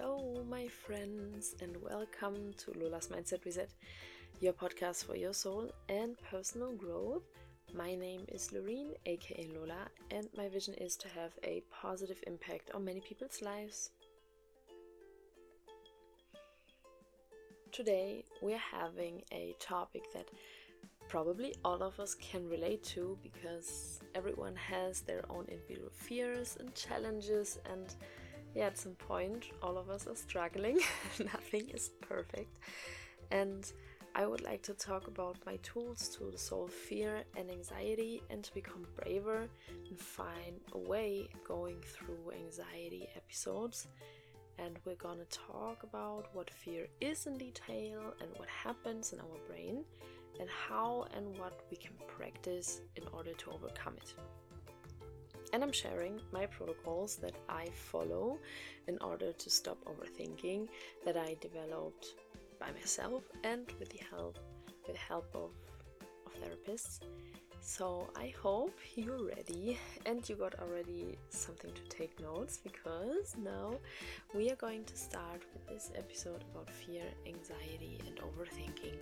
Hello, my friends, and welcome to Lola's Mindset Reset, your podcast for your soul and personal growth. My name is Loreen, aka Lola, and my vision is to have a positive impact on many people's lives. Today, we're having a topic that probably all of us can relate to because everyone has their own individual fears and challenges and yeah, at some point, all of us are struggling. Nothing is perfect. And I would like to talk about my tools to solve fear and anxiety and to become braver and find a way going through anxiety episodes. And we're gonna talk about what fear is in detail and what happens in our brain and how and what we can practice in order to overcome it and I'm sharing my protocols that I follow in order to stop overthinking that I developed by myself and with the help with the help of, of therapists. So I hope you're ready and you got already something to take notes because now we are going to start with this episode about fear, anxiety, and overthinking.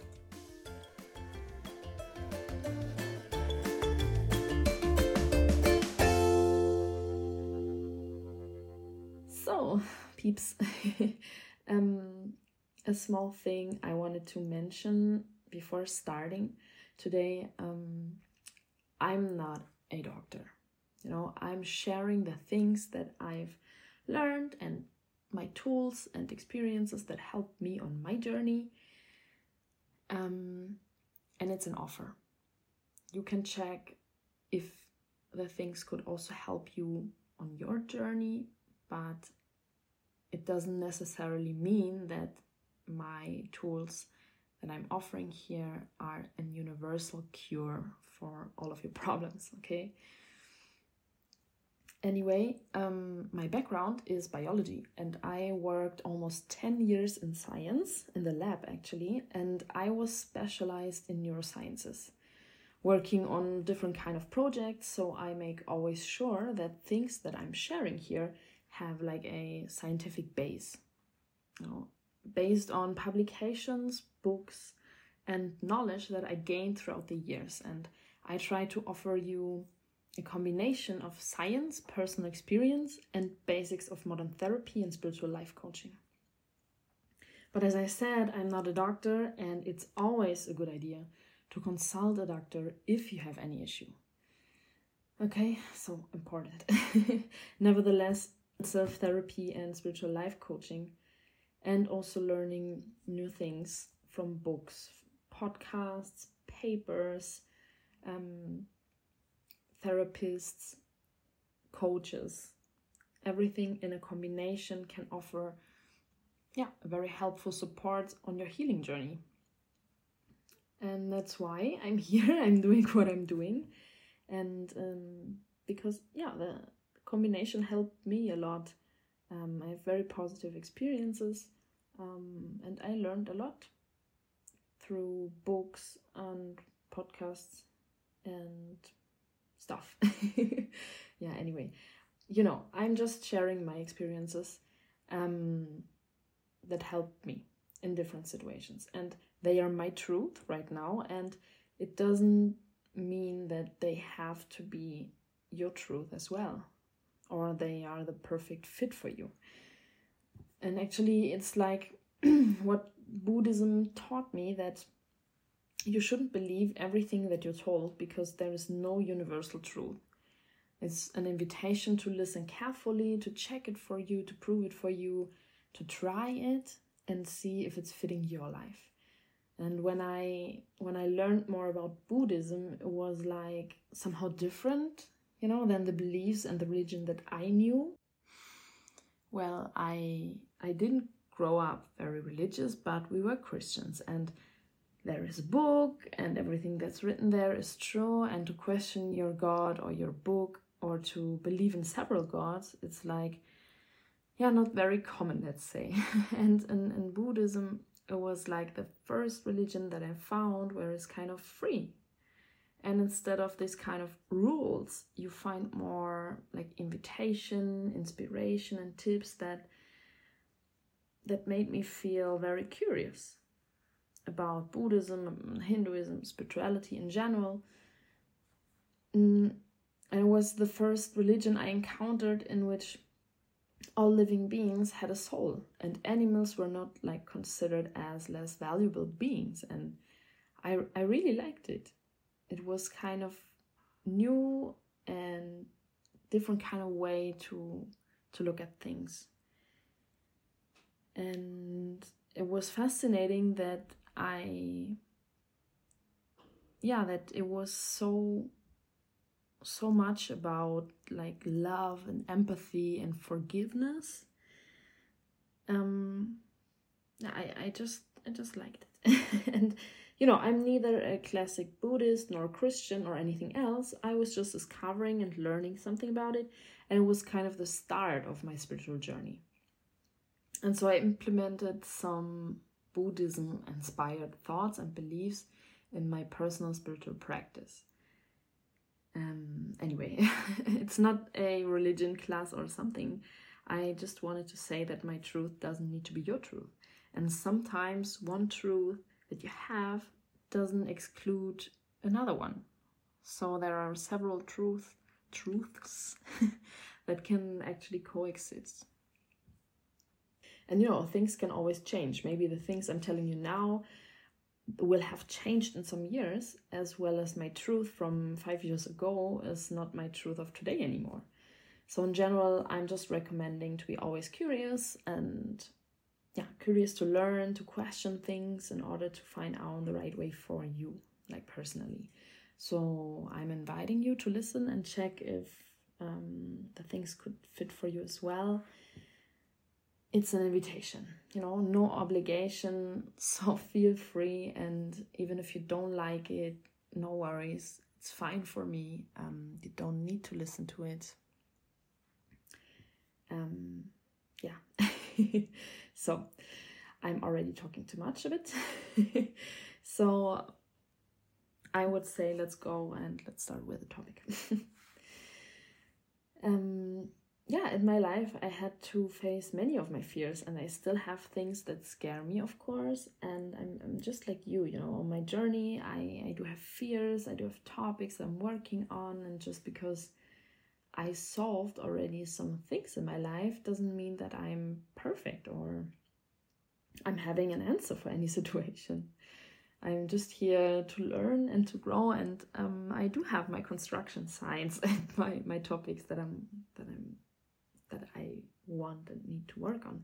peeps. um, a small thing I wanted to mention before starting today. Um, I'm not a doctor. You know, I'm sharing the things that I've learned and my tools and experiences that helped me on my journey. Um, and it's an offer. You can check if the things could also help you on your journey, but it doesn't necessarily mean that my tools that I'm offering here are a universal cure for all of your problems, okay? Anyway, um, my background is biology, and I worked almost 10 years in science, in the lab actually, and I was specialized in neurosciences, working on different kind of projects, so I make always sure that things that I'm sharing here have like a scientific base. You know, based on publications books and knowledge that i gained throughout the years. And i try to offer you a combination of science personal experience and basics of modern therapy and spiritual life coaching. But as i said i'm not a doctor and it's always a good idea to consult a doctor if you have any issue. Okay, so important. Nevertheless, self therapy and spiritual life coaching, and also learning new things from books, podcasts, papers, um, therapists, coaches. Everything in a combination can offer, yeah, a very helpful support on your healing journey. And that's why I'm here. I'm doing what I'm doing, and um, because yeah, the combination helped me a lot. Um, I have very positive experiences, um, and I learned a lot through books and podcasts and stuff. yeah, anyway, you know, I'm just sharing my experiences um, that helped me in different situations, and they are my truth right now, and it doesn't mean that they have to be your truth as well or they are the perfect fit for you. And actually, it's like what Buddhism taught me that you shouldn't believe everything that you're told because there is no universal truth. It's an invitation to listen carefully, to check it for you, to prove it for you, to try it and see if it's fitting your life. And when I when I learned more about Buddhism, it was like somehow different you know, than the beliefs and the religion that I knew. Well, I I didn't grow up very religious, but we were Christians and there is a book and everything that's written there is true and to question your god or your book or to believe in several gods it's like yeah not very common let's say and in, in buddhism it was like the first religion that i found where it's kind of free and instead of this kind of rules you find more like invitation inspiration and tips that that made me feel very curious about Buddhism, Hinduism, spirituality in general. Mm, and it was the first religion I encountered in which all living beings had a soul and animals were not like considered as less valuable beings and I I really liked it. It was kind of new and different kind of way to to look at things. And it was fascinating that I yeah, that it was so so much about like love and empathy and forgiveness. Um, I I just I just liked it, and you know I'm neither a classic Buddhist nor Christian or anything else. I was just discovering and learning something about it, and it was kind of the start of my spiritual journey. And so I implemented some Buddhism inspired thoughts and beliefs in my personal spiritual practice. Um, anyway, it's not a religion class or something. I just wanted to say that my truth doesn't need to be your truth. And sometimes one truth that you have doesn't exclude another one. So there are several truth truths that can actually coexist. And you know, things can always change. Maybe the things I'm telling you now will have changed in some years, as well as my truth from five years ago is not my truth of today anymore. So, in general, I'm just recommending to be always curious and, yeah, curious to learn, to question things in order to find out the right way for you, like personally. So, I'm inviting you to listen and check if um, the things could fit for you as well. It's an invitation you know no obligation so feel free and even if you don't like it no worries. It's fine for me um, you don't need to listen to it. Um, yeah so i'm already talking too much of it so i would say let's go and let's start with the topic um yeah, in my life, I had to face many of my fears, and I still have things that scare me, of course. And I'm, I'm just like you, you know, on my journey, I, I do have fears, I do have topics I'm working on, and just because I solved already some things in my life doesn't mean that I'm perfect or I'm having an answer for any situation. I'm just here to learn and to grow, and um, I do have my construction science and my, my topics that I'm that I'm that I want and need to work on.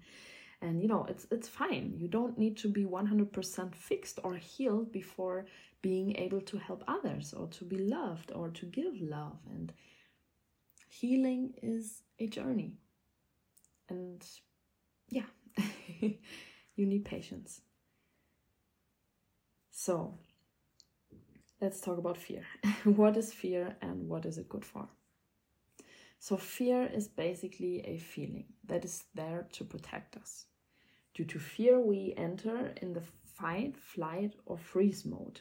And you know, it's it's fine. You don't need to be 100% fixed or healed before being able to help others or to be loved or to give love and healing is a journey. And yeah, you need patience. So, let's talk about fear. what is fear and what is it good for? So, fear is basically a feeling that is there to protect us. Due to fear, we enter in the fight, flight, or freeze mode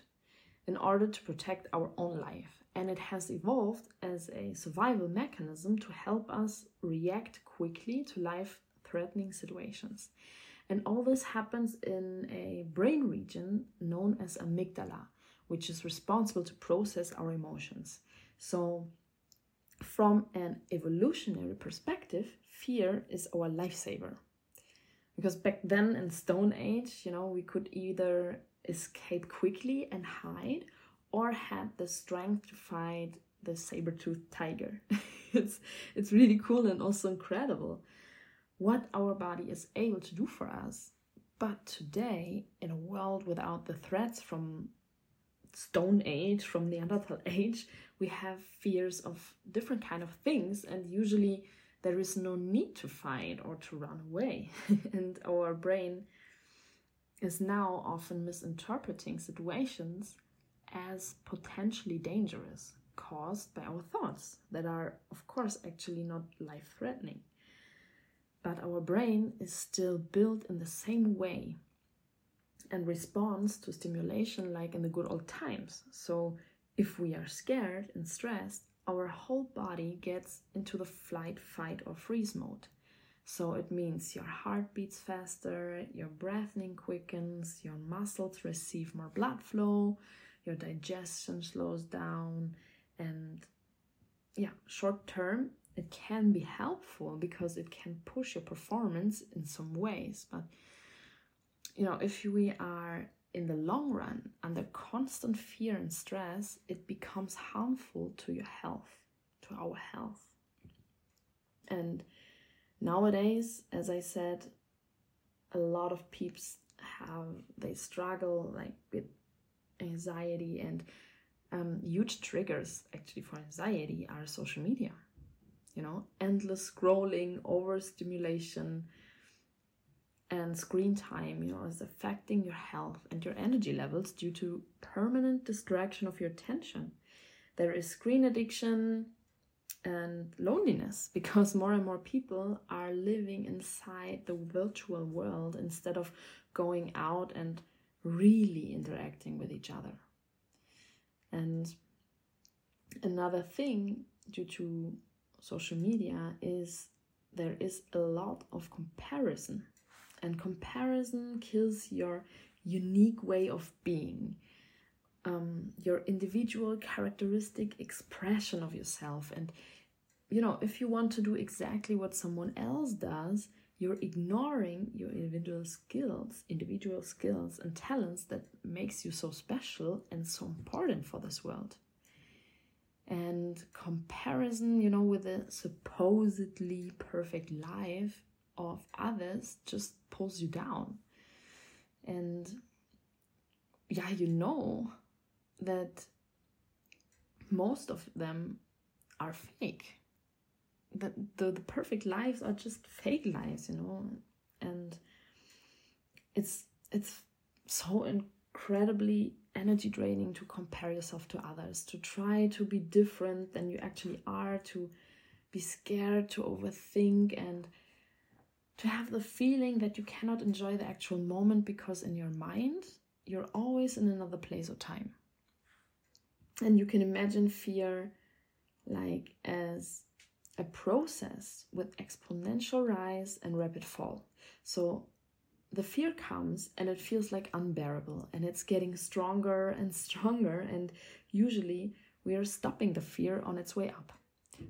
in order to protect our own life. And it has evolved as a survival mechanism to help us react quickly to life threatening situations. And all this happens in a brain region known as amygdala, which is responsible to process our emotions. So, from an evolutionary perspective, fear is our lifesaver. Because back then in Stone Age, you know, we could either escape quickly and hide or had the strength to fight the saber-toothed tiger. it's it's really cool and also incredible what our body is able to do for us. But today, in a world without the threats from Stone Age, from Neanderthal age, we have fears of different kind of things and usually there is no need to fight or to run away and our brain is now often misinterpreting situations as potentially dangerous caused by our thoughts that are of course actually not life threatening but our brain is still built in the same way and responds to stimulation like in the good old times so if we are scared and stressed, our whole body gets into the flight, fight, or freeze mode. So it means your heart beats faster, your breathing quickens, your muscles receive more blood flow, your digestion slows down, and yeah, short term it can be helpful because it can push your performance in some ways. But you know, if we are in the long run under constant fear and stress, it becomes harmful to your health, to our health. And nowadays, as I said, a lot of peeps have they struggle like with anxiety and um, huge triggers actually for anxiety are social media you know? Endless scrolling overstimulation and screen time you know is affecting your health and your energy levels due to permanent distraction of your attention. There is screen addiction and loneliness because more and more people are living inside the virtual world instead of going out and really interacting with each other. And another thing due to social media is there is a lot of comparison. And comparison kills your unique way of being um, your individual characteristic expression of yourself. And you know if you want to do exactly what someone else does you're ignoring your individual skills individual skills and talents that makes you so special and so important for this world. And comparison you know with a supposedly perfect life of others just pulls you down. And yeah you know that most of them are fake that the, the perfect lives are just fake lives you know and it's it's so incredibly energy draining to compare yourself to others, to try to be different than you actually are, to be scared, to overthink, and to have the feeling that you cannot enjoy the actual moment because in your mind you're always in another place or time. And you can imagine fear like as a process with exponential rise and rapid fall. So the fear comes and it feels like unbearable and it's getting stronger and stronger and usually we are stopping the fear on its way up.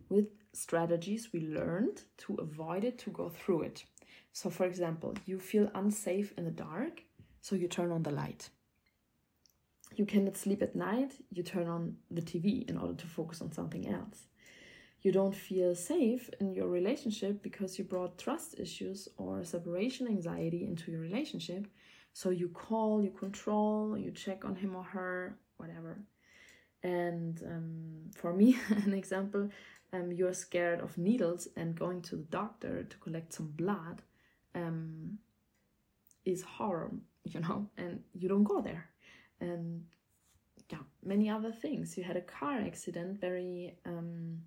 With strategies we learned to avoid it to go through it. So for example you feel unsafe in the dark so you turn on the light. You cannot sleep at night you turn on the tv in order to focus on something else you don't feel safe in your relationship because you brought trust issues or separation anxiety into your relationship. So you call, you control, you check on him or her, whatever. And um, for me, an example, um, you're scared of needles and going to the doctor to collect some blood um, is horror, you know, and you don't go there. And yeah, many other things. You had a car accident, very um,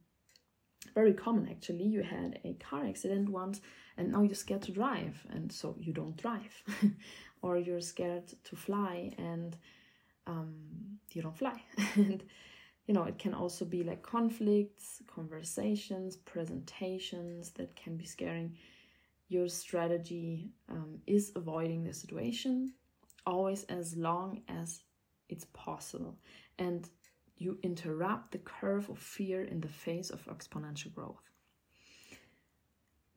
very common actually. You had a car accident once and now you're scared to drive and so you don't drive. or you're scared to fly and um, you don't fly. and you know, it can also be like conflicts, conversations, presentations that can be scaring. Your strategy um, is avoiding the situation always as long as it's possible. And you interrupt the curve of fear in the face of exponential growth.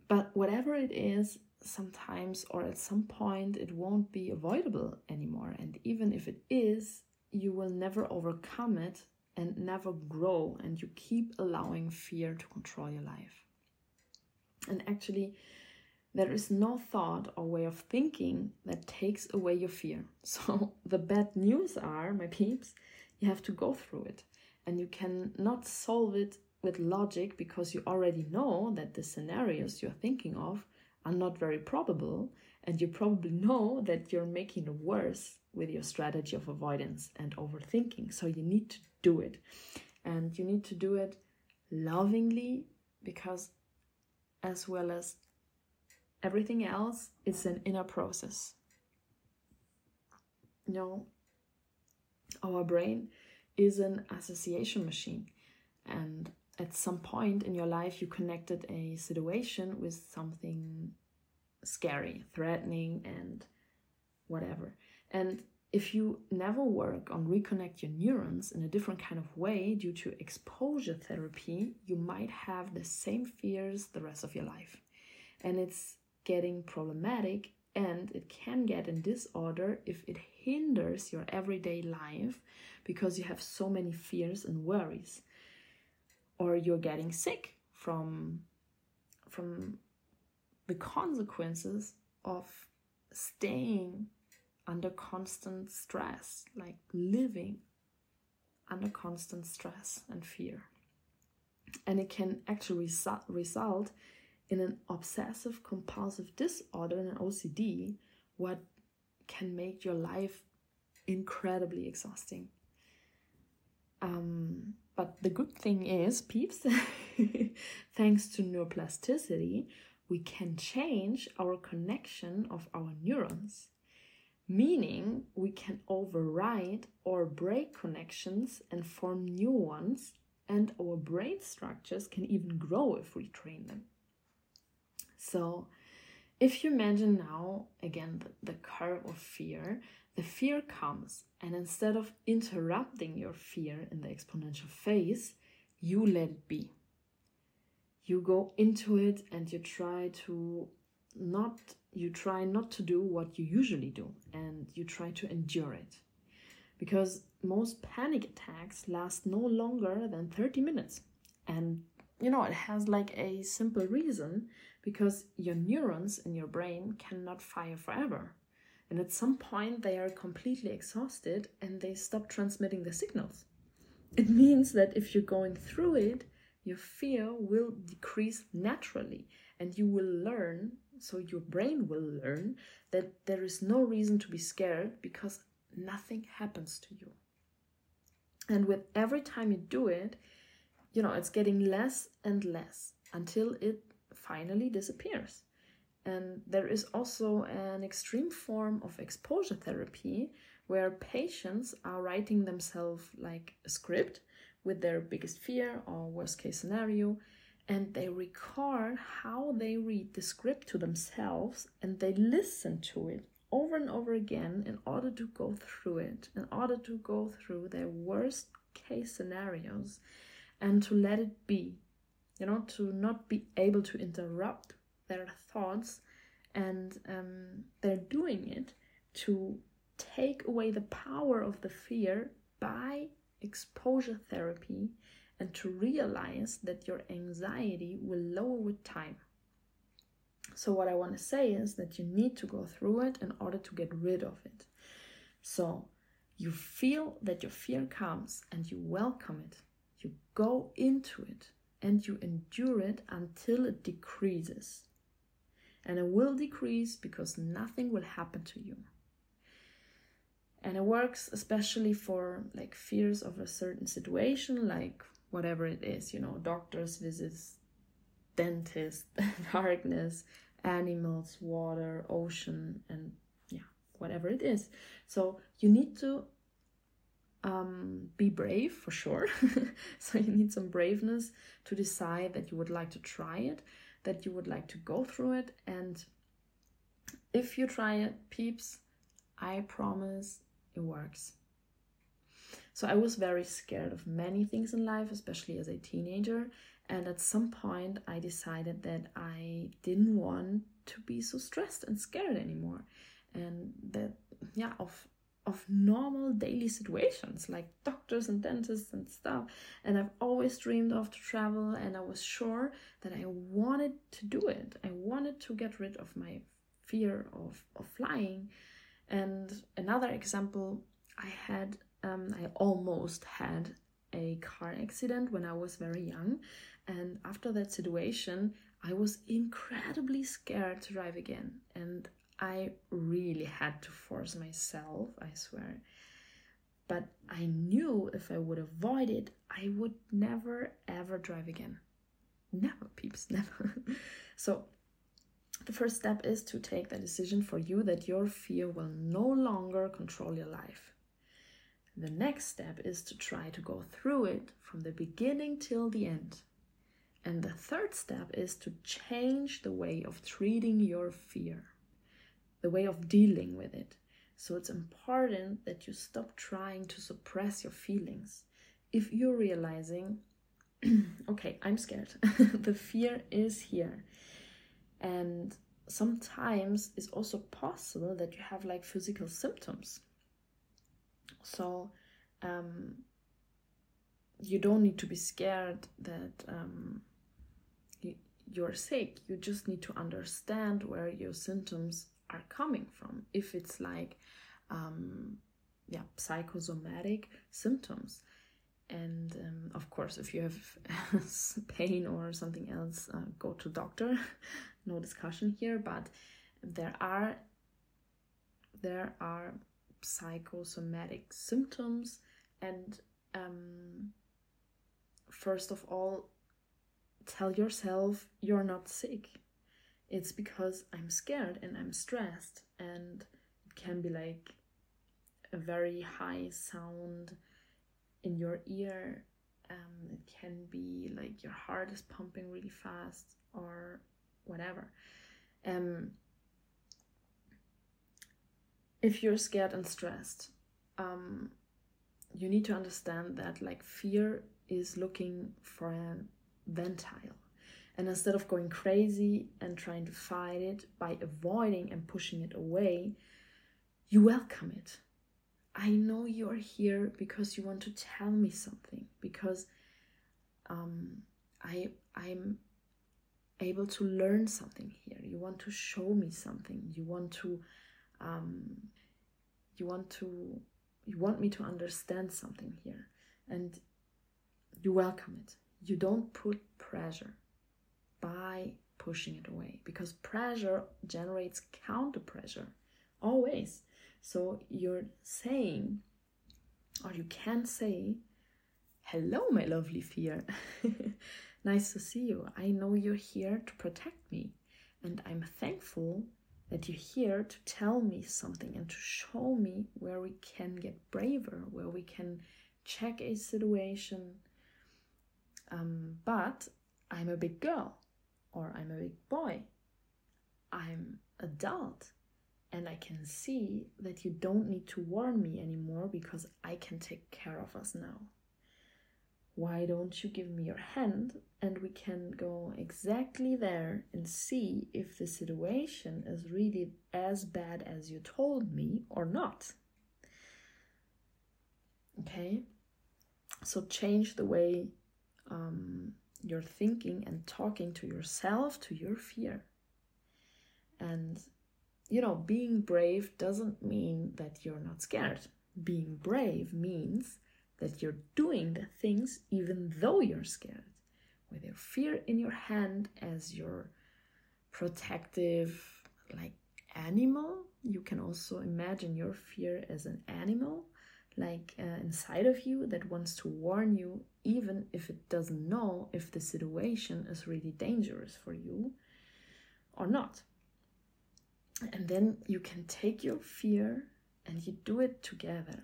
But whatever it is, sometimes or at some point it won't be avoidable anymore. And even if it is, you will never overcome it and never grow, and you keep allowing fear to control your life. And actually, there is no thought or way of thinking that takes away your fear. So, the bad news are, my peeps, you have to go through it. And you cannot solve it with logic because you already know that the scenarios you're thinking of are not very probable and you probably know that you're making it worse with your strategy of avoidance and overthinking. So you need to do it. And you need to do it lovingly because as well as everything else it's an inner process. You know our brain is an association machine. And at some point in your life you connected a situation with something scary, threatening, and whatever. And if you never work on reconnect your neurons in a different kind of way due to exposure therapy, you might have the same fears the rest of your life. And it's getting problematic and it can get in disorder if it hinders your everyday life because you have so many fears and worries or you're getting sick from from the consequences of staying under constant stress, like living under constant stress and fear. And it can actually resu- result in an obsessive compulsive disorder and an OCD, what can make your life incredibly exhausting. Um, but the good thing is, peeps, thanks to neuroplasticity, we can change our connection of our neurons, meaning we can override or break connections and form new ones, and our brain structures can even grow if we train them. So, if you imagine now again the, the curve of fear, the fear comes, and instead of interrupting your fear in the exponential phase, you let it be. You go into it and you try to not you try not to do what you usually do and you try to endure it. Because most panic attacks last no longer than 30 minutes. And you know it has like a simple reason because your neurons in your brain cannot fire forever. And at some point they are completely exhausted and they stop transmitting the signals. It means that if you're going through it your fear will decrease naturally and you will learn so your brain will learn that there is no reason to be scared because nothing happens to you. And with every time you do it you know it's getting less and less until it finally disappears. And there is also an extreme form of exposure therapy where patients are writing themselves like a script with their biggest fear or worst case scenario and they record how they read the script to themselves and they listen to it over and over again in order to go through it, in order to go through their worst case scenarios and to let it be, you know, to not be able to interrupt their thoughts. And um, they're doing it to take away the power of the fear by exposure therapy and to realize that your anxiety will lower with time. So, what I want to say is that you need to go through it in order to get rid of it. So, you feel that your fear comes and you welcome it. You go into it and you endure it until it decreases. And it will decrease because nothing will happen to you and it works especially for like fears of a certain situation like whatever it is you know doctors visits dentist darkness animals water ocean and yeah whatever it is so you need to um, be brave for sure so you need some braveness to decide that you would like to try it that you would like to go through it and if you try it peeps i promise it works. So I was very scared of many things in life, especially as a teenager. And at some point, I decided that I didn't want to be so stressed and scared anymore. And that, yeah, of of normal daily situations like doctors and dentists and stuff. And I've always dreamed of to travel, and I was sure that I wanted to do it. I wanted to get rid of my fear of, of flying and another example, I had, um, I almost had a car accident when I was very young. And after that situation, I was incredibly scared to drive again. And I really had to force myself, I swear. But I knew if I would avoid it, I would never ever drive again. Never, peeps, never. so the first step is to take the decision for you that your fear will no longer control your life. The next step is to try to go through it from the beginning till the end And the third step is to change the way of treating your fear, the way of dealing with it. So it's important that you stop trying to suppress your feelings. If you're realizing, okay, I'm scared, the fear is here. And sometimes it's also possible that you have like physical symptoms. So um, you don't need to be scared that um, you, you're sick. You just need to understand where your symptoms are coming from. If it's like, um, yeah, psychosomatic symptoms. And um, of course, if you have pain or something else, uh, go to doctor. no discussion here, but there are there are psychosomatic symptoms and um, first of all tell yourself you're not sick it's because i'm scared and i'm stressed and it can be like a very high sound in your ear. Um, it can be like your heart is pumping really fast or whatever. Um, if you're scared and stressed um, you need to understand that like fear is looking for a ventile and instead of going crazy and trying to fight it by avoiding and pushing it away you welcome it. I know you're here because you want to tell me something because um, i i'm able to learn something here. You want to show me something. You want to um, you want to you want me to understand something here. And you welcome it. You don't put pressure by pushing it away because pressure generates counter pressure always. So you're saying or you can say hello my lovely fear. Nice to see you. I know you're here to protect me and i'm thankful that you're here to tell me something and to show me where we can get braver, where we can check a situation. Um, but I'm a big girl or I'm a big boy. I'm adult and I can see that you don't need to warn me anymore because I can take care of us now why don't you give me your hand and we can go exactly there and see if the situation is really as bad as you told me or not. Okay, so change the way um, you're thinking and talking to yourself, to your fear. And you know, being brave doesn't mean that you're not scared. Being brave means that you're doing the things even though you're scared, with your fear in your hand as your protective, like animal. You can also imagine your fear as an animal, like uh, inside of you, that wants to warn you, even if it doesn't know if the situation is really dangerous for you or not. And then you can take your fear and you do it together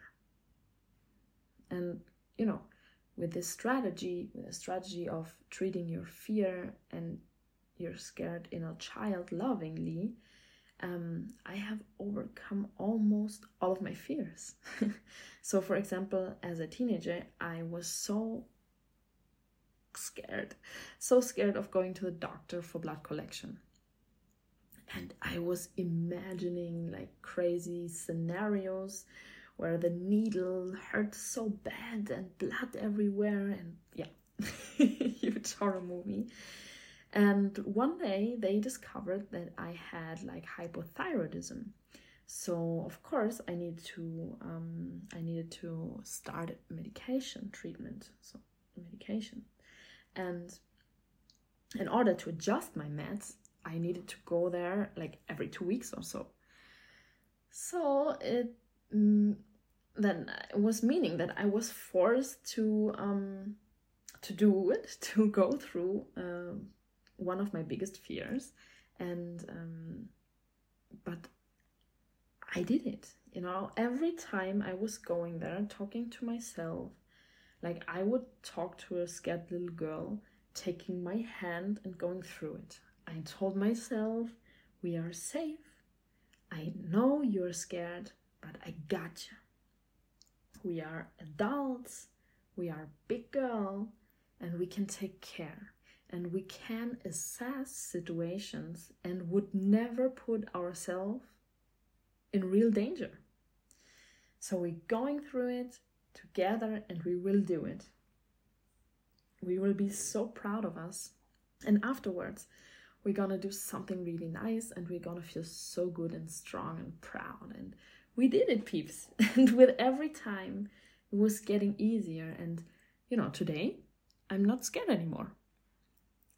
and, you know, with this strategy, with a strategy of treating your fear and your scared inner child lovingly, um, I have overcome almost all of my fears. so, for example, as a teenager, I was so scared, so scared of going to the doctor for blood collection. And I was imagining like crazy scenarios where the needle hurt so bad and blood everywhere and yeah huge horror movie and one day they discovered that i had like hypothyroidism. So of course i needed to um, i needed to start medication treatment so medication. And in order to adjust my meds i needed to go there like every two weeks or so. So it mm, then it was meaning that I was forced to um, to do it, to go through uh, one of my biggest fears, and um, but I did it. You know, every time I was going there, talking to myself, like I would talk to a scared little girl taking my hand and going through it. I told myself, we are safe. I know you're scared, but I got you. We are adults, we are big girl, and we can take care. And we can assess situations and would never put ourselves in real danger. So we're going through it together and we will do it. We will be so proud of us. And afterwards, we're gonna do something really nice and we're gonna feel so good and strong and proud. And we did it, peeps. And with every time, it was getting easier. And you know, today, I'm not scared anymore.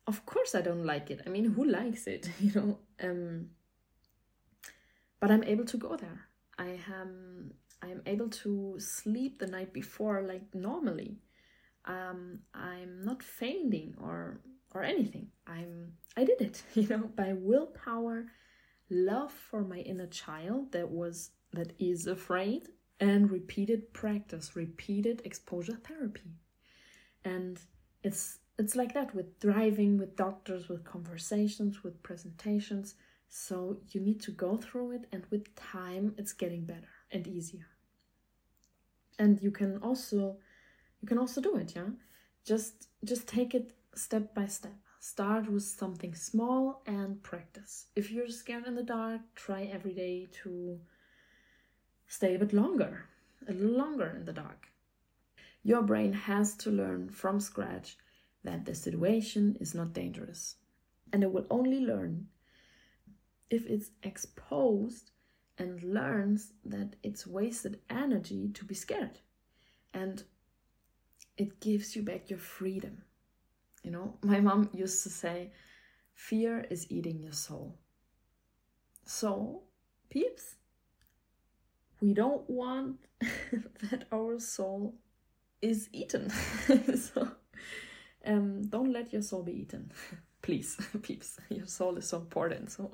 Of course, I don't like it. I mean, who likes it, you know? Um, but I'm able to go there. I am I am able to sleep the night before like normally. Um, I'm not fainting or or anything. I'm I did it, you know, by willpower, love for my inner child that was that is afraid, and repeated practice, repeated exposure therapy. And it's it's like that with driving, with doctors, with conversations, with presentations. So you need to go through it, and with time, it's getting better and easier. And you can also you can also do it, yeah. Just just take it step by step. Start with something small and practice. If you're scared in the dark, try every day to stay a bit longer, a little longer in the dark. Your brain has to learn from scratch that the situation is not dangerous. And it will only learn if it's exposed and learns that it's wasted energy to be scared. And it gives you back your freedom. You know, my mom used to say, fear is eating your soul. So, peeps, we don't want that our soul is eaten. so, um, don't let your soul be eaten. Please, peeps. Your soul is so important, so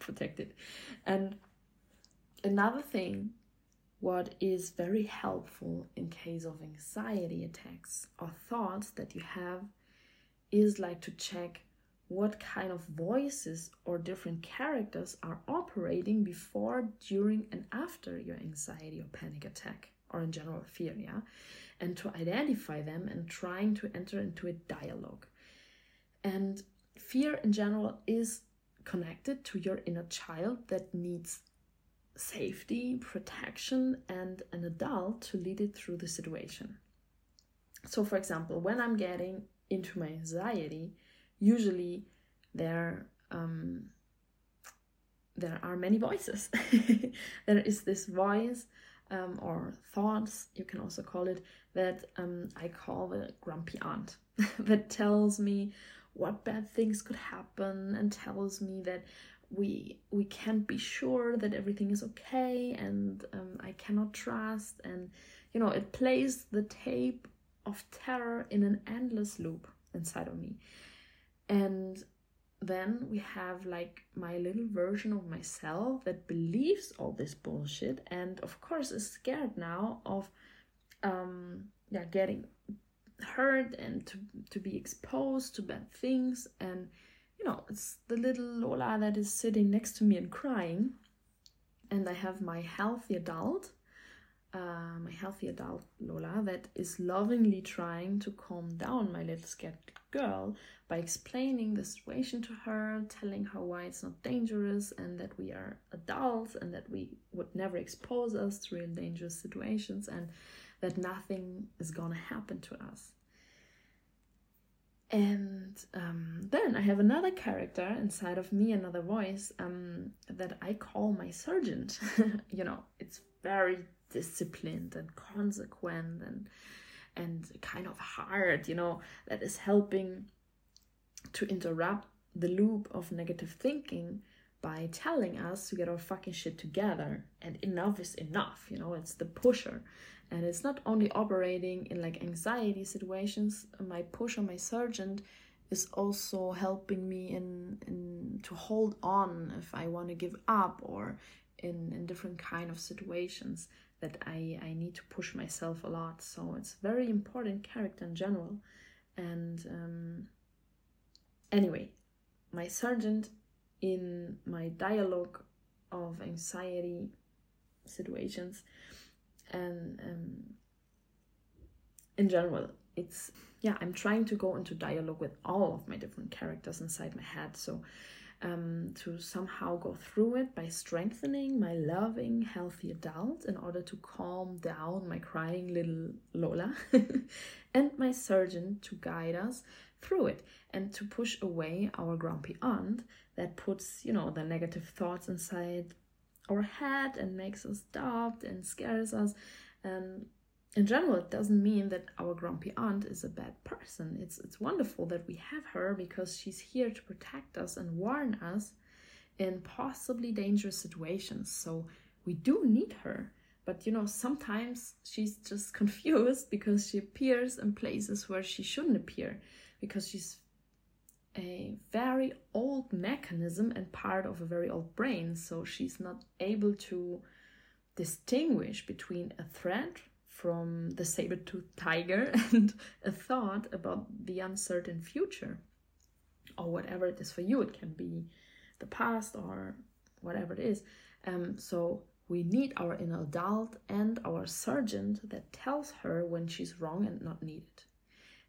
protect it. And another thing, what is very helpful in case of anxiety attacks or thoughts that you have, is like to check what kind of voices or different characters are operating before, during, and after your anxiety or panic attack, or in general fear, yeah? And to identify them and trying to enter into a dialogue. And fear in general is connected to your inner child that needs safety, protection, and an adult to lead it through the situation. So, for example, when I'm getting into my anxiety, usually there um, there are many voices. there is this voice um, or thoughts, you can also call it, that um, I call the grumpy aunt, that tells me what bad things could happen and tells me that we we can't be sure that everything is okay and um, I cannot trust and you know it plays the tape of terror in an endless loop inside of me. And then we have like my little version of myself that believes all this bullshit and of course is scared now of um yeah getting hurt and to, to be exposed to bad things. And you know it's the little lola that is sitting next to me and crying. And i have my healthy adult uh, my healthy adult Lola that is lovingly trying to calm down my little scared girl by explaining the situation to her, telling her why it's not dangerous and that we are adults and that we would never expose us to real dangerous situations and that nothing is gonna happen to us. And um, then I have another character inside of me, another voice um, that I call my surgeon. you know, it's very disciplined and consequent and and kind of hard, you know, that is helping to interrupt the loop of negative thinking by telling us to get our fucking shit together. And enough is enough, you know, it's the pusher. And it's not only operating in like anxiety situations, my pusher, my sergeant is also helping me in, in to hold on if I want to give up or in, in different kind of situations that I, I need to push myself a lot. So it's very important character in general. And um, anyway, my sergeant in my dialogue of anxiety situations and um, in general it's yeah i'm trying to go into dialogue with all of my different characters inside my head so um, to somehow go through it by strengthening my loving, healthy adult in order to calm down my crying little Lola, and my sergeant to guide us through it and to push away our grumpy aunt that puts, you know, the negative thoughts inside our head and makes us doubt and scares us. And in general, it doesn't mean that our grumpy aunt is a bad person. It's it's wonderful that we have her because she's here to protect us and warn us in possibly dangerous situations. So we do need her. But you know, sometimes she's just confused because she appears in places where she shouldn't appear because she's a very old mechanism and part of a very old brain. So she's not able to distinguish between a threat from the saber-toothed tiger and a thought about the uncertain future or whatever it is for you. It can be the past or whatever it is. Um, so we need our inner adult and our sergeant that tells her when she's wrong and not needed.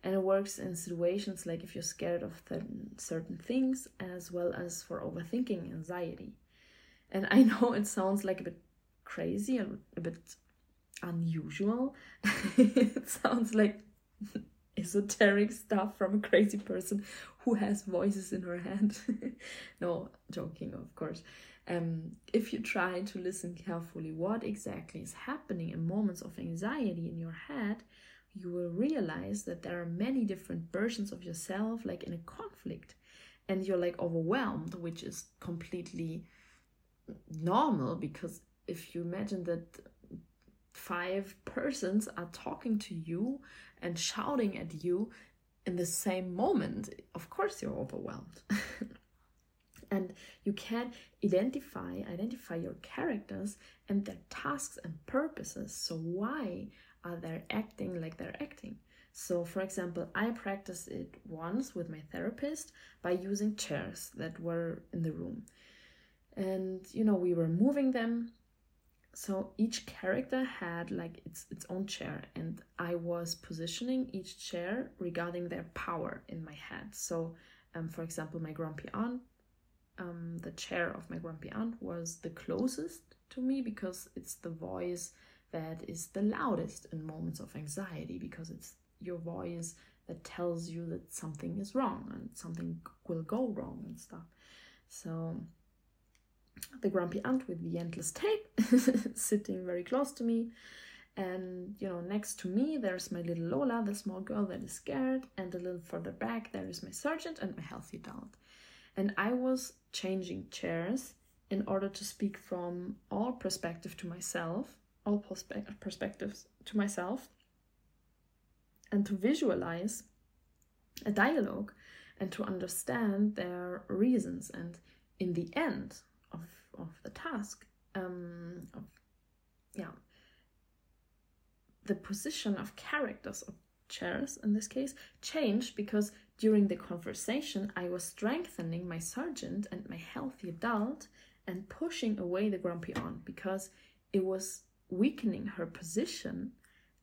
And it works in situations like if you're scared of certain things as well as for overthinking anxiety. And i know it sounds like a bit crazy and a bit unusual. it sounds like esoteric stuff from a crazy person who has voices in her head. no, joking, of course. Um, if you try to listen carefully what exactly is happening in moments of anxiety in your head, you will realize that there are many different versions of yourself, like in a conflict, and you're like overwhelmed, which is completely normal because if you imagine that five persons are talking to you and shouting at you in the same moment, of course you're overwhelmed. and you can identify identify your characters and their tasks and purposes. So why are they acting like they're acting? So, for example, I practiced it once with my therapist by using chairs that were in the room. And, you know, we were moving them so each character had like its its own chair and i was positioning each chair regarding their power in my head. So um, for example my grumpy aunt um, the chair of my grumpy aunt was the closest to me because it's the voice that is the loudest in moments of anxiety because it's your voice that tells you that something is wrong and something will go wrong and stuff. So the grumpy aunt with the endless tape sitting very close to me. And you know, next to me there's my little Lola, the small girl that is scared, and a little further back there is my sergeant and my healthy adult. And I was changing chairs in order to speak from all perspective to myself, all perspe- perspectives to myself, and to visualize a dialogue and to understand their reasons. And in the end, of of the task um, of yeah the position of characters of chairs in this case changed because during the conversation I was strengthening my sergeant and my healthy adult and pushing away the grumpy aunt because it was weakening her position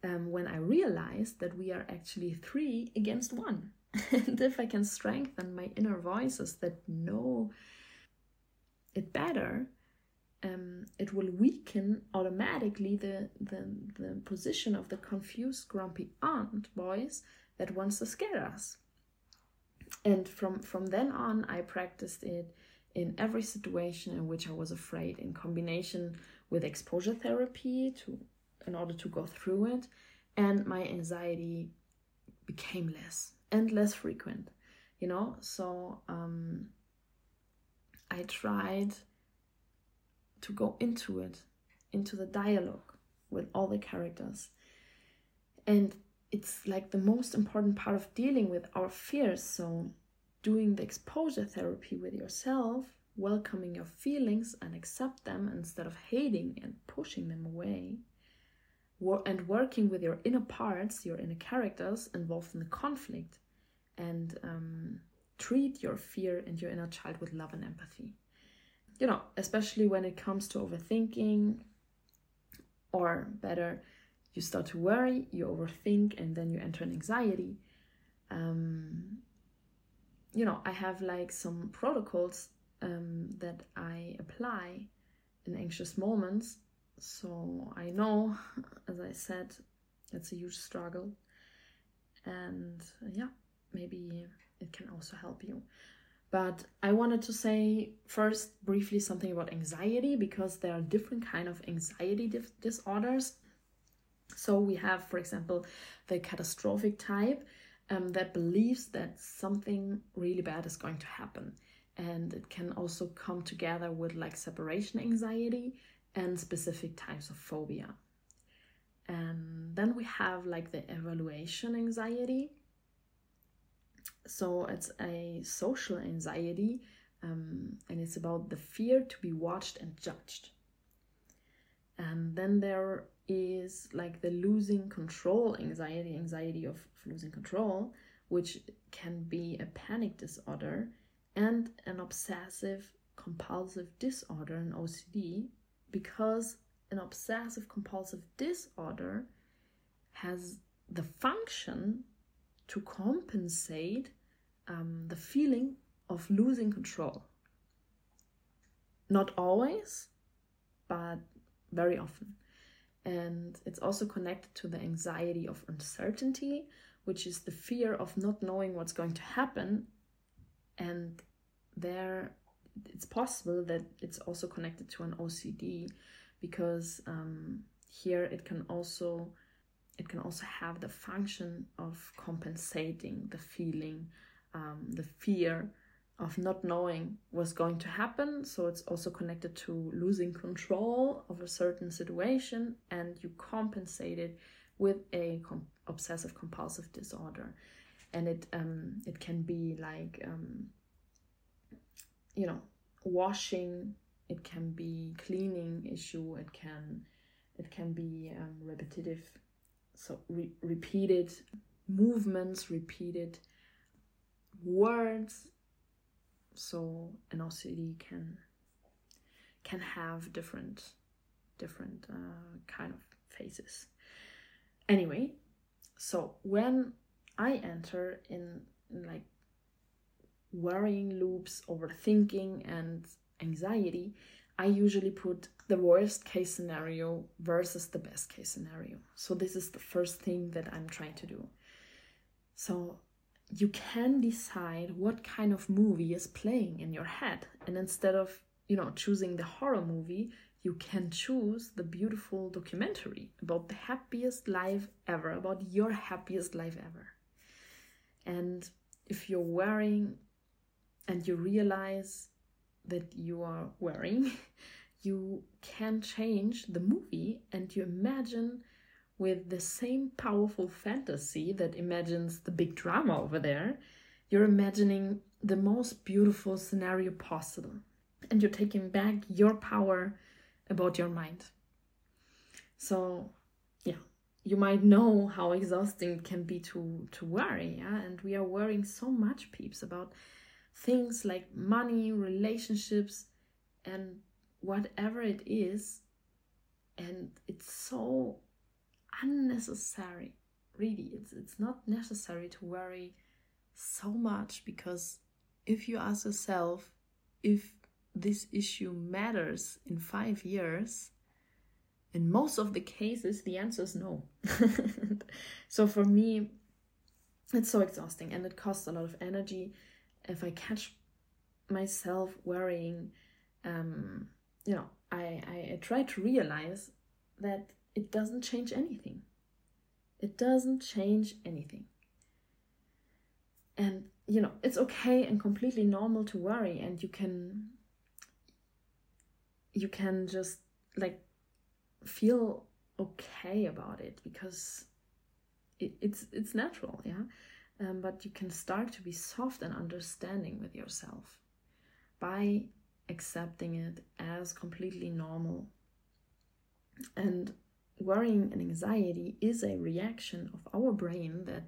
um, when I realized that we are actually three against one. and if I can strengthen my inner voices that know it better, um, it will weaken automatically the, the, the position of the confused, grumpy aunt voice that wants to scare us. And from, from then on, I practiced it in every situation in which I was afraid, in combination with exposure therapy to in order to go through it, and my anxiety became less and less frequent. You know, so um, I tried to go into it, into the dialogue with all the characters. And it's like the most important part of dealing with our fears. So, doing the exposure therapy with yourself, welcoming your feelings and accept them instead of hating and pushing them away, and working with your inner parts, your inner characters involved in the conflict, and um, treat your fear and your inner child with love and empathy. You know, especially when it comes to overthinking, or better, you start to worry, you overthink, and then you enter an anxiety. Um, you know, I have like some protocols um, that I apply in anxious moments. So I know, as I said, it's a huge struggle. And yeah, maybe it can also help you. But I wanted to say first briefly something about anxiety because there are different kind of anxiety disorders. So we have, for example, the catastrophic type um, that believes that something really bad is going to happen, and it can also come together with like separation anxiety and specific types of phobia. And then we have like the evaluation anxiety, so it's a social anxiety, um, and it's about the fear to be watched and judged. And then there is like the losing control anxiety, anxiety of, of losing control, which can be a panic disorder and an obsessive compulsive disorder, an OCD, because an obsessive compulsive disorder has the function to compensate um, the feeling of losing control. Not always, but very often. And it's also connected to the anxiety of uncertainty, which is the fear of not knowing what's going to happen. And there, it's possible that it's also connected to an OCD because um, here it can also it can also have the function of compensating the feeling, um, the fear of not knowing what's going to happen. So it's also connected to losing control of a certain situation, and you compensate it with a com- obsessive compulsive disorder, and it um, it can be like um, you know washing. It can be cleaning issue. It can it can be um, repetitive so re- repeated movements repeated words so an OCD can can have different different uh, kind of phases anyway so when I enter in, in like worrying loops overthinking and anxiety I usually put the worst case scenario versus the best case scenario. So, this is the first thing that I'm trying to do. So, you can decide what kind of movie is playing in your head. And instead of, you know, choosing the horror movie, you can choose the beautiful documentary about the happiest life ever, about your happiest life ever. And if you're wearing and you realize that you are wearing, you can change the movie and you imagine with the same powerful fantasy that imagines the big drama over there, you're imagining the most beautiful scenario possible. And you're taking back your power about your mind. So, yeah, you might know how exhausting it can be to, to worry, yeah? And we are worrying so much, peeps, about things like money, relationships, and whatever it is. And it's so unnecessary. Really, it's it's not necessary to worry so much because if you ask yourself if this issue matters in five years, in most of the cases, the answer is no. so for me, it's so exhausting and it costs a lot of energy if I catch myself worrying, um, you know, I, I, I try to realize that it doesn't change anything. It doesn't change anything. And, you know, it's okay and completely normal to worry, and you can, you can just like feel okay about it because it, it's it's natural yeah um, but you can start to be soft and understanding with yourself by accepting it as completely normal. And worrying and anxiety is a reaction of our brain that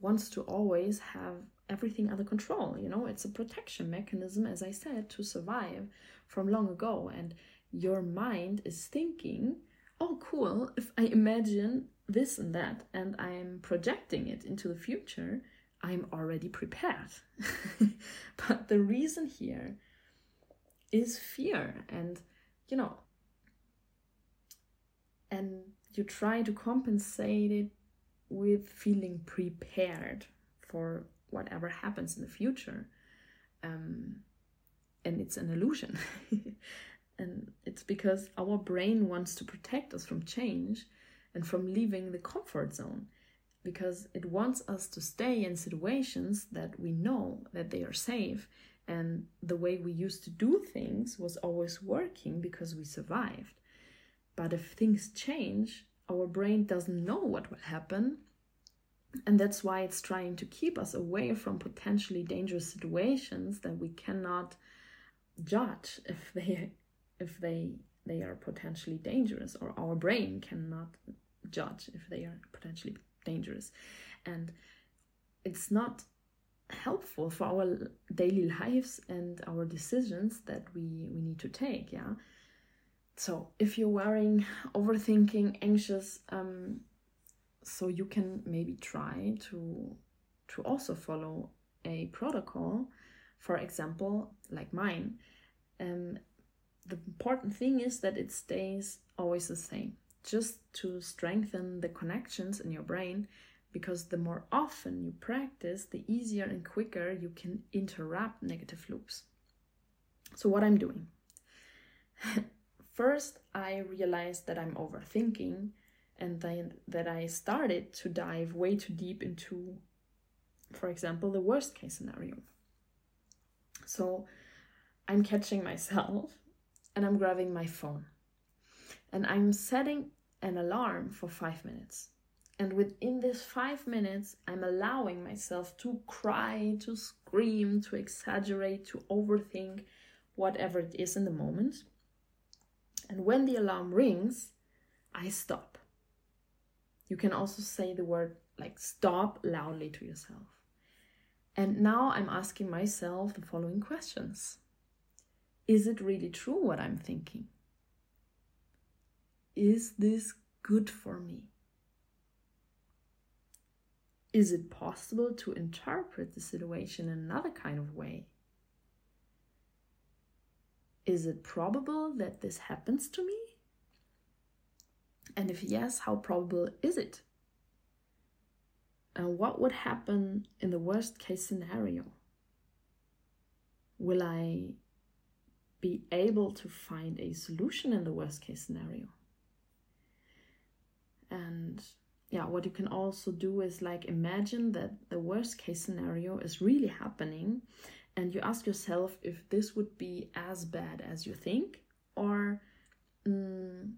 wants to always have everything under control. You know, it's a protection mechanism, as I said, to survive from long ago. And your mind is thinking, oh, cool, if I imagine this and that and I'm projecting it into the future, I'm already prepared. but the reason here is fear and, you know, and you try to compensate it with feeling prepared for whatever happens in the future. Um, and it's an illusion. and it's because our brain wants to protect us from change and from leaving the comfort zone because it wants us to stay in situations that we know that they are safe and the way we used to do things was always working because we survived but if things change our brain doesn't know what will happen. And that's why it's trying to keep us away from potentially dangerous situations that we cannot judge if they if they they are potentially dangerous or our brain cannot judge if they are potentially dangerous. And it's not helpful for our daily lives and our decisions that we we need to take yeah so if you're worrying overthinking anxious um so you can maybe try to to also follow a protocol. For example like mine um the important thing is that it stays always the same. Just to strengthen the connections in your brain because the more often you practice the easier and quicker you can interrupt negative loops. So what i'm doing first i realized that i'm overthinking and then that I started to dive way too deep into, for example, the worst case scenario. So I'm catching myself and I'm grabbing my phone and I'm setting an alarm for five minutes. And within this five minutes, I'm allowing myself to cry, to scream, to exaggerate, to overthink, whatever it is in the moment. And when the alarm rings, I stop. You can also say the word like stop loudly to yourself. And now I'm asking myself the following questions Is it really true what I'm thinking? Is this good for me? Is it possible to interpret the situation in another kind of way? Is it probable that this happens to me? And if yes, how probable is it? And what would happen in the worst case scenario? Will I be able to find a solution in the worst case scenario? And yeah, what you can also do is like imagine that the worst case scenario is really happening, and you ask yourself if this would be as bad as you think, or mm,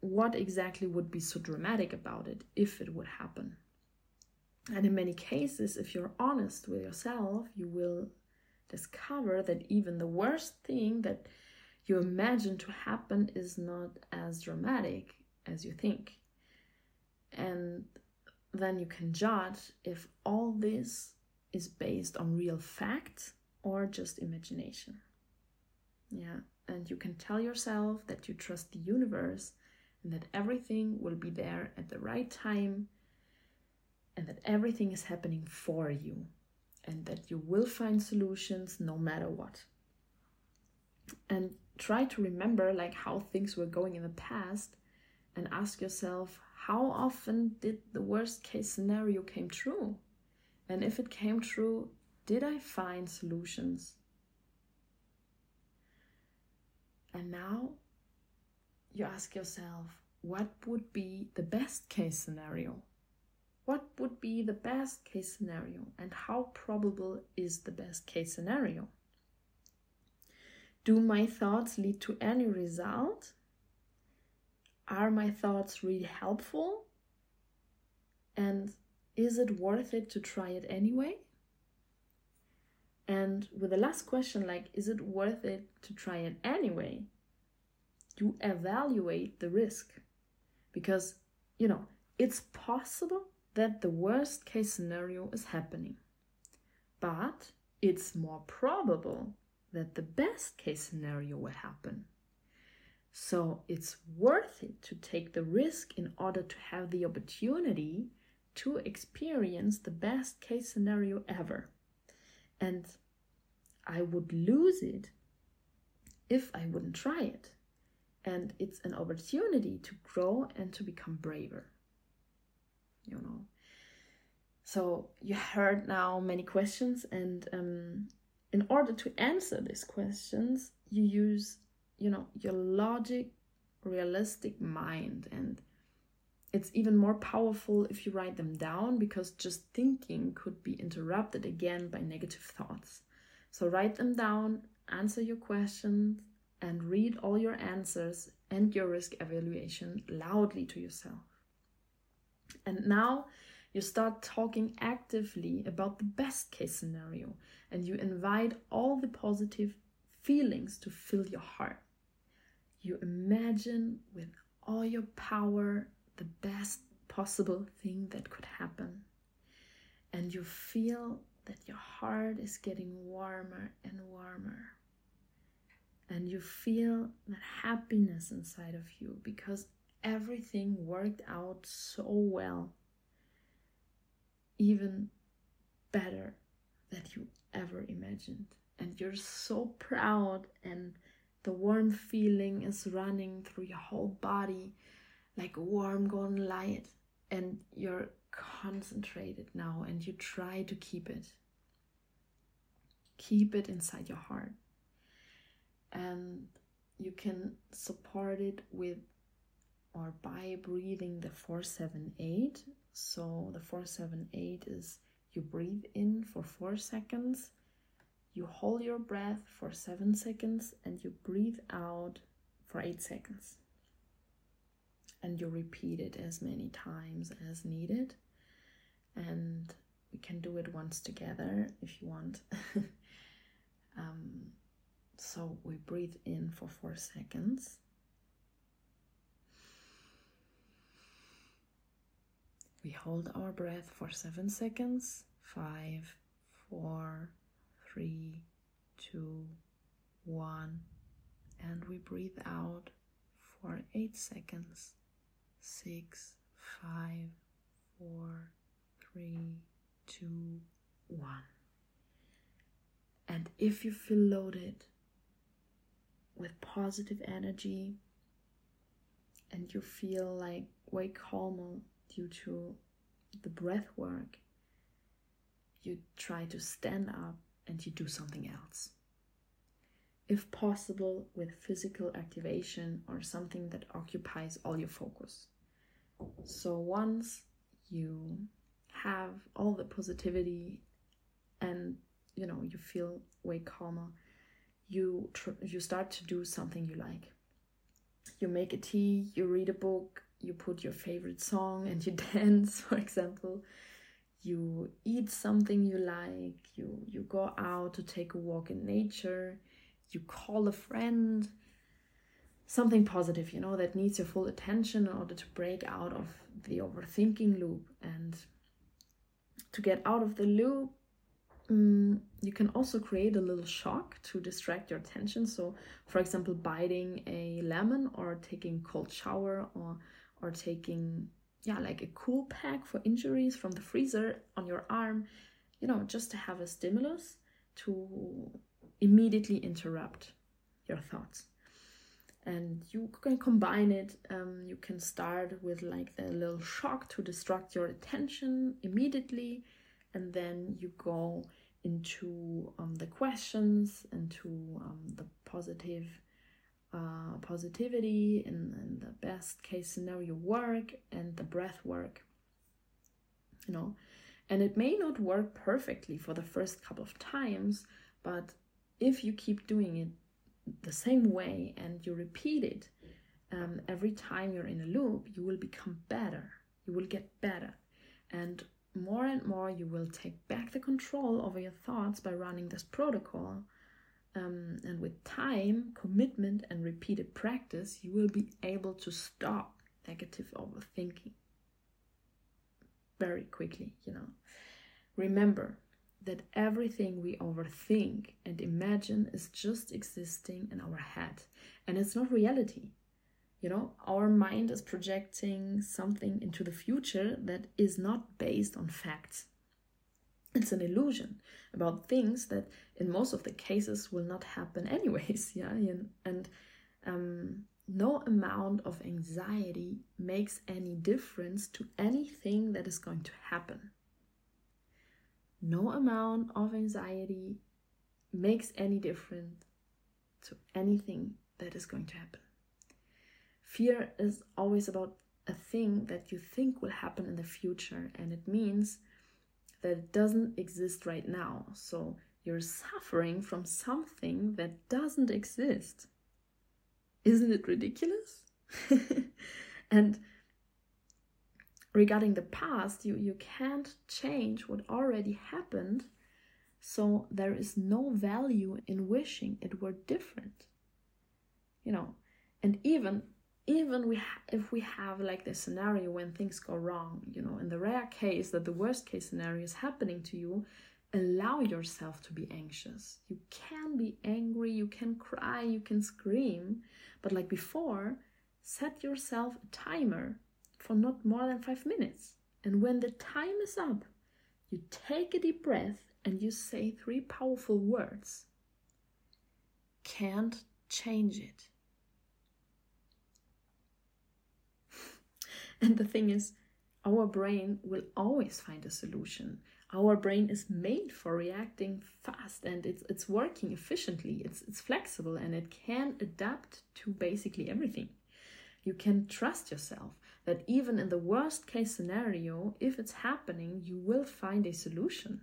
what exactly would be so dramatic about it if it would happen. And in many cases, if you're honest with yourself, you will discover that even the worst thing that you imagine to happen is not as dramatic as you think. And then you can judge if all this is based on real fact or just imagination. Yeah, and you can tell yourself that you trust the universe and that everything will be there at the right time and that everything is happening for you and that you will find solutions no matter what. And try to remember like how things were going in the past and ask yourself how often did the worst case scenario came true? And if it came true, did I find solutions? And now you ask yourself, what would be the best case scenario? What would be the best case scenario and how probable is the best case scenario? Do my thoughts lead to any result? Are my thoughts really helpful? And is it worth it to try it anyway? And with the last question, like, is it worth it to try it anyway? you evaluate the risk because you know it's possible that the worst case scenario is happening. But it's more probable that the best case scenario will happen. So it's worth it to take the risk in order to have the opportunity to experience the best case scenario ever. And I would lose it if I wouldn't try it. And it's an opportunity to grow and to become braver. You know. So you heard now many questions, and um, in order to answer these questions, you use, you know, your logic, realistic mind, and it's even more powerful if you write them down because just thinking could be interrupted again by negative thoughts. So write them down, answer your questions, and read all your answers and your risk evaluation loudly to yourself. And now you start talking actively about the best case scenario and you invite all the positive feelings to fill your heart. You imagine with all your power the best possible thing that could happen. And you feel that your heart is getting warmer and warmer. And you feel that happiness inside of you because everything worked out so well, even better than you ever imagined. And you're so proud, and the warm feeling is running through your whole body like warm golden light and you're concentrated now and you try to keep it. Keep it inside your heart. And you can support it with or by breathing the 478. So the 478 is you breathe in for 4 seconds, you hold your breath for 7 seconds, and you breathe out for 8 seconds and you repeat it as many times as needed. And we can do it once together if you want. um, so we breathe in for four seconds. We hold our breath for seven seconds. Five, four, three, two, one. And we breathe out for eight seconds six, five, four, three, two, one. And if you feel loaded with positive energy and you feel like way calmer due to the breath work, you try to stand up and you do something else if possible, with physical activation or something that occupies all your focus. So once you have all the positivity and you know you feel way calmer, you you start to do something you like. You make a tea, you read a book, you put your favorite song and you dance, for example. You eat something you like, you you go out to take a walk in nature, you call a friend, something positive, you know, that needs your full attention in order to break out of the overthinking loop. And to get out of the loop, um, you can also create a little shock to distract your attention. So, for example, biting a lemon or taking cold shower or or taking yeah like a cool pack for injuries from the freezer on your arm you know just to have a stimulus to immediately interrupt your thoughts and you can combine it um, you can start with like a little shock to distract your attention immediately and then you go into um, the questions into um, the positive uh, positivity and, and the best case scenario work and the breath work you know? And it may not work perfectly for the first couple of times but if you keep doing it the same way and you repeat it um, every time you're in a loop, you will become better. You will get better. And more and more, you will take back the control over your thoughts by running this protocol. Um, and with time, commitment, and repeated practice, you will be able to stop negative overthinking. very quickly, you know. Remember that everything we overthink and imagine is just existing in our head and it's not reality. You know, our mind is projecting something into the future that is not based on facts. It's an illusion about things that, in most of the cases, will not happen anyways. Yeah, and um, no amount of anxiety makes any difference to anything that is going to happen. No amount of anxiety makes any difference to anything that is going to happen. Fear is always about a thing that you think will happen in the future, and it means that it doesn't exist right now. So you're suffering from something that doesn't exist. Isn't it ridiculous? and regarding the past, you, you can't change what already happened, so there is no value in wishing it were different. You know, and even even we if we have like the scenario when things go wrong, you know, in the rare case that the worst case scenario is happening to you, allow yourself to be anxious. You can be angry, you can cry, you can scream, but like before, set yourself a timer for not more than five minutes. And when the time is up, you take a deep breath and you say three powerful words. Can't change it. and the thing is, our brain will always find a solution our brain is made for reacting fast and it's it's working efficiently it's it's flexible and it can adapt to basically everything you can trust yourself that even in the worst case scenario if it's happening you will find a solution.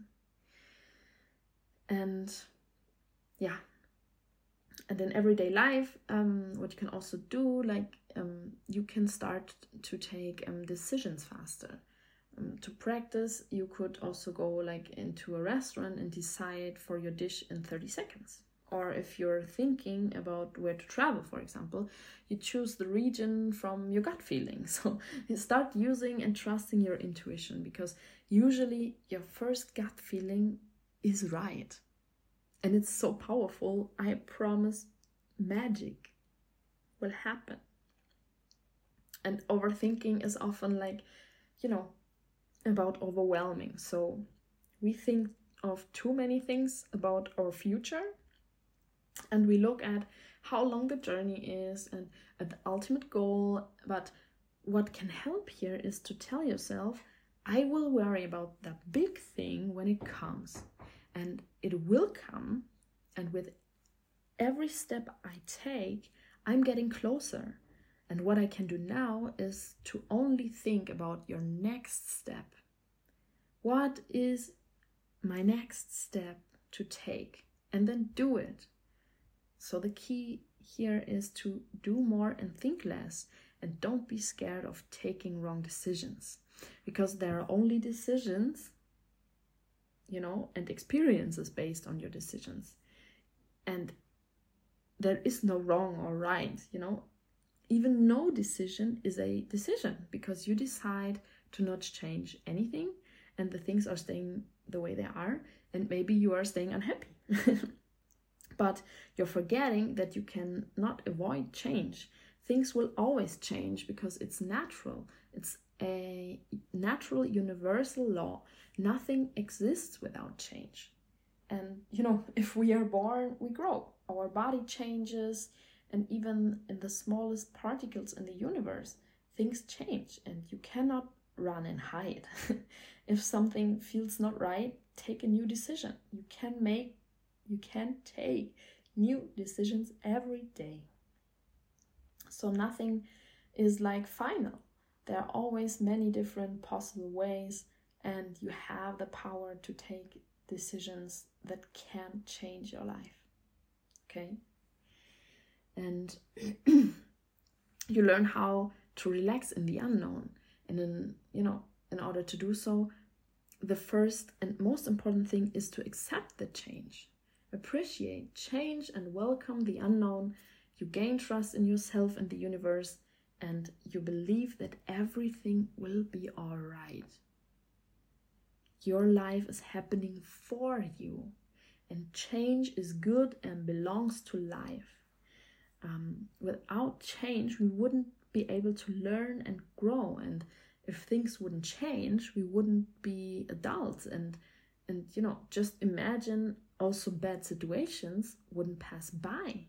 And yeah. And in everyday life um, what you can also do like um, you can start to take um, decisions faster. Um, to practice, you could also go like into a restaurant and decide for your dish in 30 seconds. Or if you're thinking about where to travel, for example, you choose the region from your gut feeling. So you start using and trusting your intuition because usually your first gut feeling is right. And it's so powerful. I promise magic will happen. And overthinking is often like, you know, about overwhelming. So we think of too many things about our future and we look at how long the journey is and at the ultimate goal. But what can help here is to tell yourself, I will worry about that big thing when it comes. And it will come. And with every step I take, I'm getting closer. And what I can do now is to only think about your next step. What is my next step to take? And then do it. So the key here is to do more and think less. And don't be scared of taking wrong decisions because there are only decisions, you know, and experiences based on your decisions. And there is no wrong or right, you know, even no decision is a decision because you decide to not change anything and the things are staying the way they are and maybe you are staying unhappy but you're forgetting that you can not avoid change. Things will always change because it's natural. It's a natural universal law. Nothing exists without change. And you know if we are born we grow. Our body changes. And even in the smallest particles in the universe, things change and you cannot run and hide. if something feels not right, take a new decision. You can make, you can take new decisions every day. So nothing is like final. There are always many different possible ways, and you have the power to take decisions that can change your life. Okay? and you learn how to relax in the unknown and in you know in order to do so the first and most important thing is to accept the change appreciate change and welcome the unknown you gain trust in yourself and the universe and you believe that everything will be all right Your life is happening for you, and change is good and belongs to life. Um, without change, we wouldn't be able to learn and grow, and if things wouldn't change, we wouldn't be adults. And and you know, just imagine also bad situations wouldn't pass by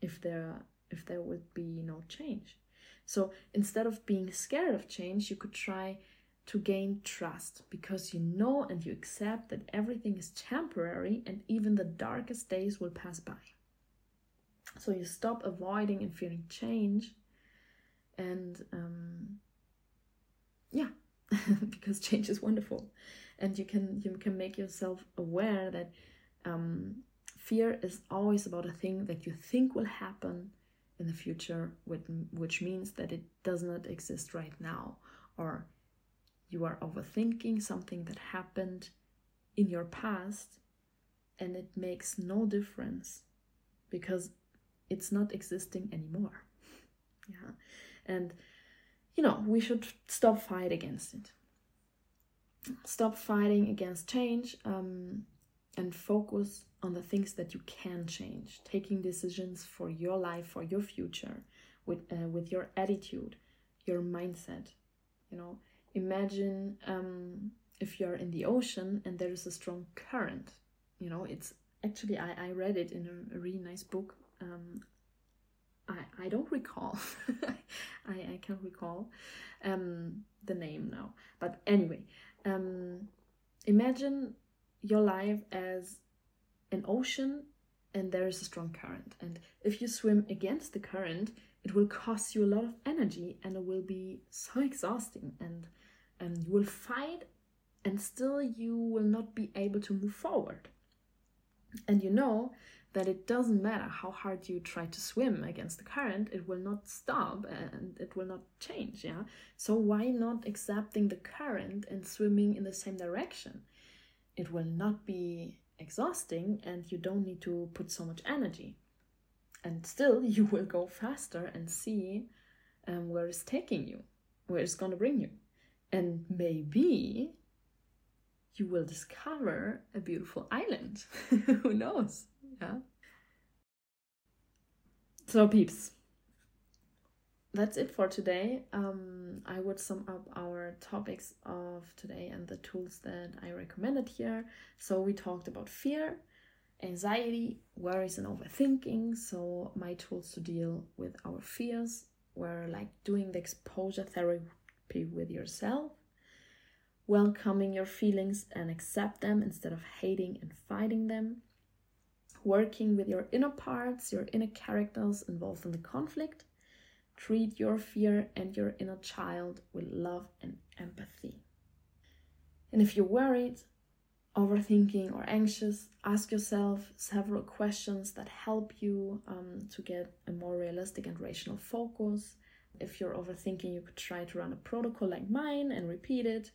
if there if there would be no change. So instead of being scared of change, you could try to gain trust because you know and you accept that everything is temporary and even the darkest days will pass by. So you stop avoiding and fearing change, and um, yeah, because change is wonderful, and you can you can make yourself aware that um, fear is always about a thing that you think will happen in the future, which means that it does not exist right now, or you are overthinking something that happened in your past and it makes no difference because it's not existing anymore. yeah. And you know, we should stop fight against it. Stop fighting against change um, and focus on the things that you can change. Taking decisions for your life, for your future, with uh, with your attitude, your mindset. You know, imagine um, if you're in the ocean and there is a strong current. You know, it's actually I, I read it in a, a really nice book. Um, I, I don't recall. I, I can't recall um, the name now. But anyway, um, imagine your life as an ocean and there is a strong current. And if you swim against the current, it will cost you a lot of energy and it will be so exhausting. And, and you will fight and still you will not be able to move forward. And you know that it doesn't matter how hard you try to swim against the current, it will not stop and it will not change. Yeah. So why not accepting the current and swimming in the same direction? It will not be exhausting and you don't need to put so much energy. And still, you will go faster and see um, where it's taking you, where it's going to bring you. And maybe you will discover a beautiful island. Who knows? Yeah. So, peeps, that's it for today. Um, I would sum up our topics of today and the tools that I recommended here. So, we talked about fear, anxiety, worries, and overthinking. So, my tools to deal with our fears were like doing the exposure therapy with yourself, welcoming your feelings and accept them instead of hating and fighting them, working with your inner parts, your inner characters involved in the conflict. Treat your fear and your inner child with love and empathy. And if you're worried, overthinking, or anxious, ask yourself several questions that help you um, to get a more realistic and rational focus. If you're overthinking, you could try to run a protocol like mine and repeat it.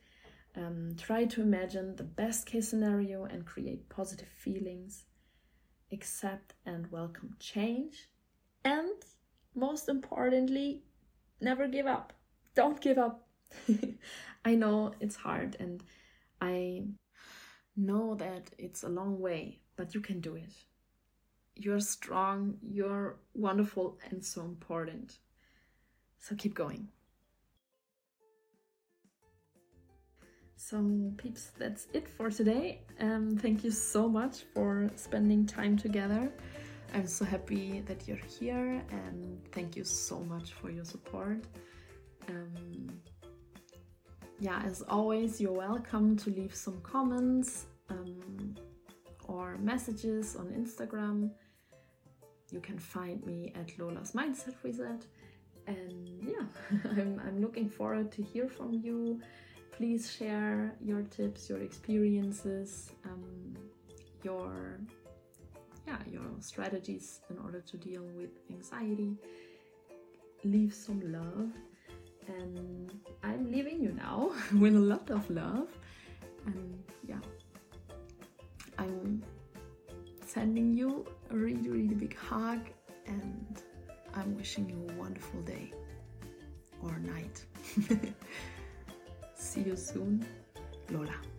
Um, try to imagine the best case scenario and create positive feelings accept and welcome change. And most importantly, never give up. Don't give up. I know it's hard and I know that it's a long way, but you can do it. You're strong, you're wonderful, and so important. So keep going. So, peeps, that's it for today. Um, thank you so much for spending time together. I'm so happy that you're here and thank you so much for your support. Um, yeah, as always, you're welcome to leave some comments um, or messages on Instagram. You can find me at Lola's Mindset Reset. And yeah, I'm, I'm looking forward to hear from you please share your tips, your experiences, um, your yeah, your strategies in order to deal with anxiety. Leave some love, and I'm leaving you now with a lot of love. And yeah, I'm sending you a really, really big hug, and I'm wishing you a wonderful day or night. See you soon, Lola.